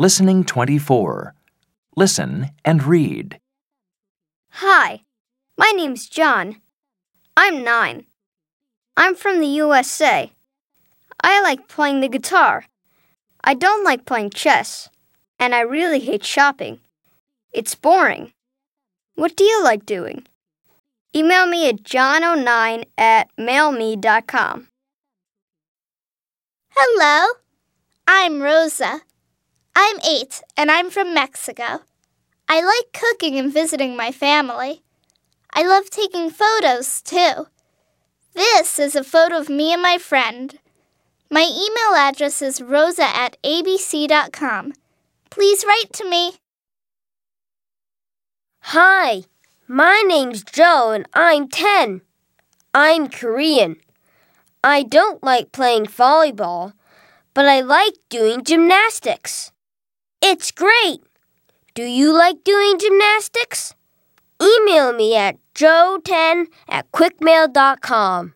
Listening 24. Listen and read. Hi, my name's John. I'm nine. I'm from the USA. I like playing the guitar. I don't like playing chess. And I really hate shopping. It's boring. What do you like doing? Email me at john09 at mailme.com. Hello, I'm Rosa. I'm eight and I'm from Mexico. I like cooking and visiting my family. I love taking photos too. This is a photo of me and my friend. My email address is rosa at abc.com. Please write to me. Hi, my name's Joe and I'm 10. I'm Korean. I don't like playing volleyball, but I like doing gymnastics. It's great. Do you like doing gymnastics? Email me at joe10 at quickmail.com.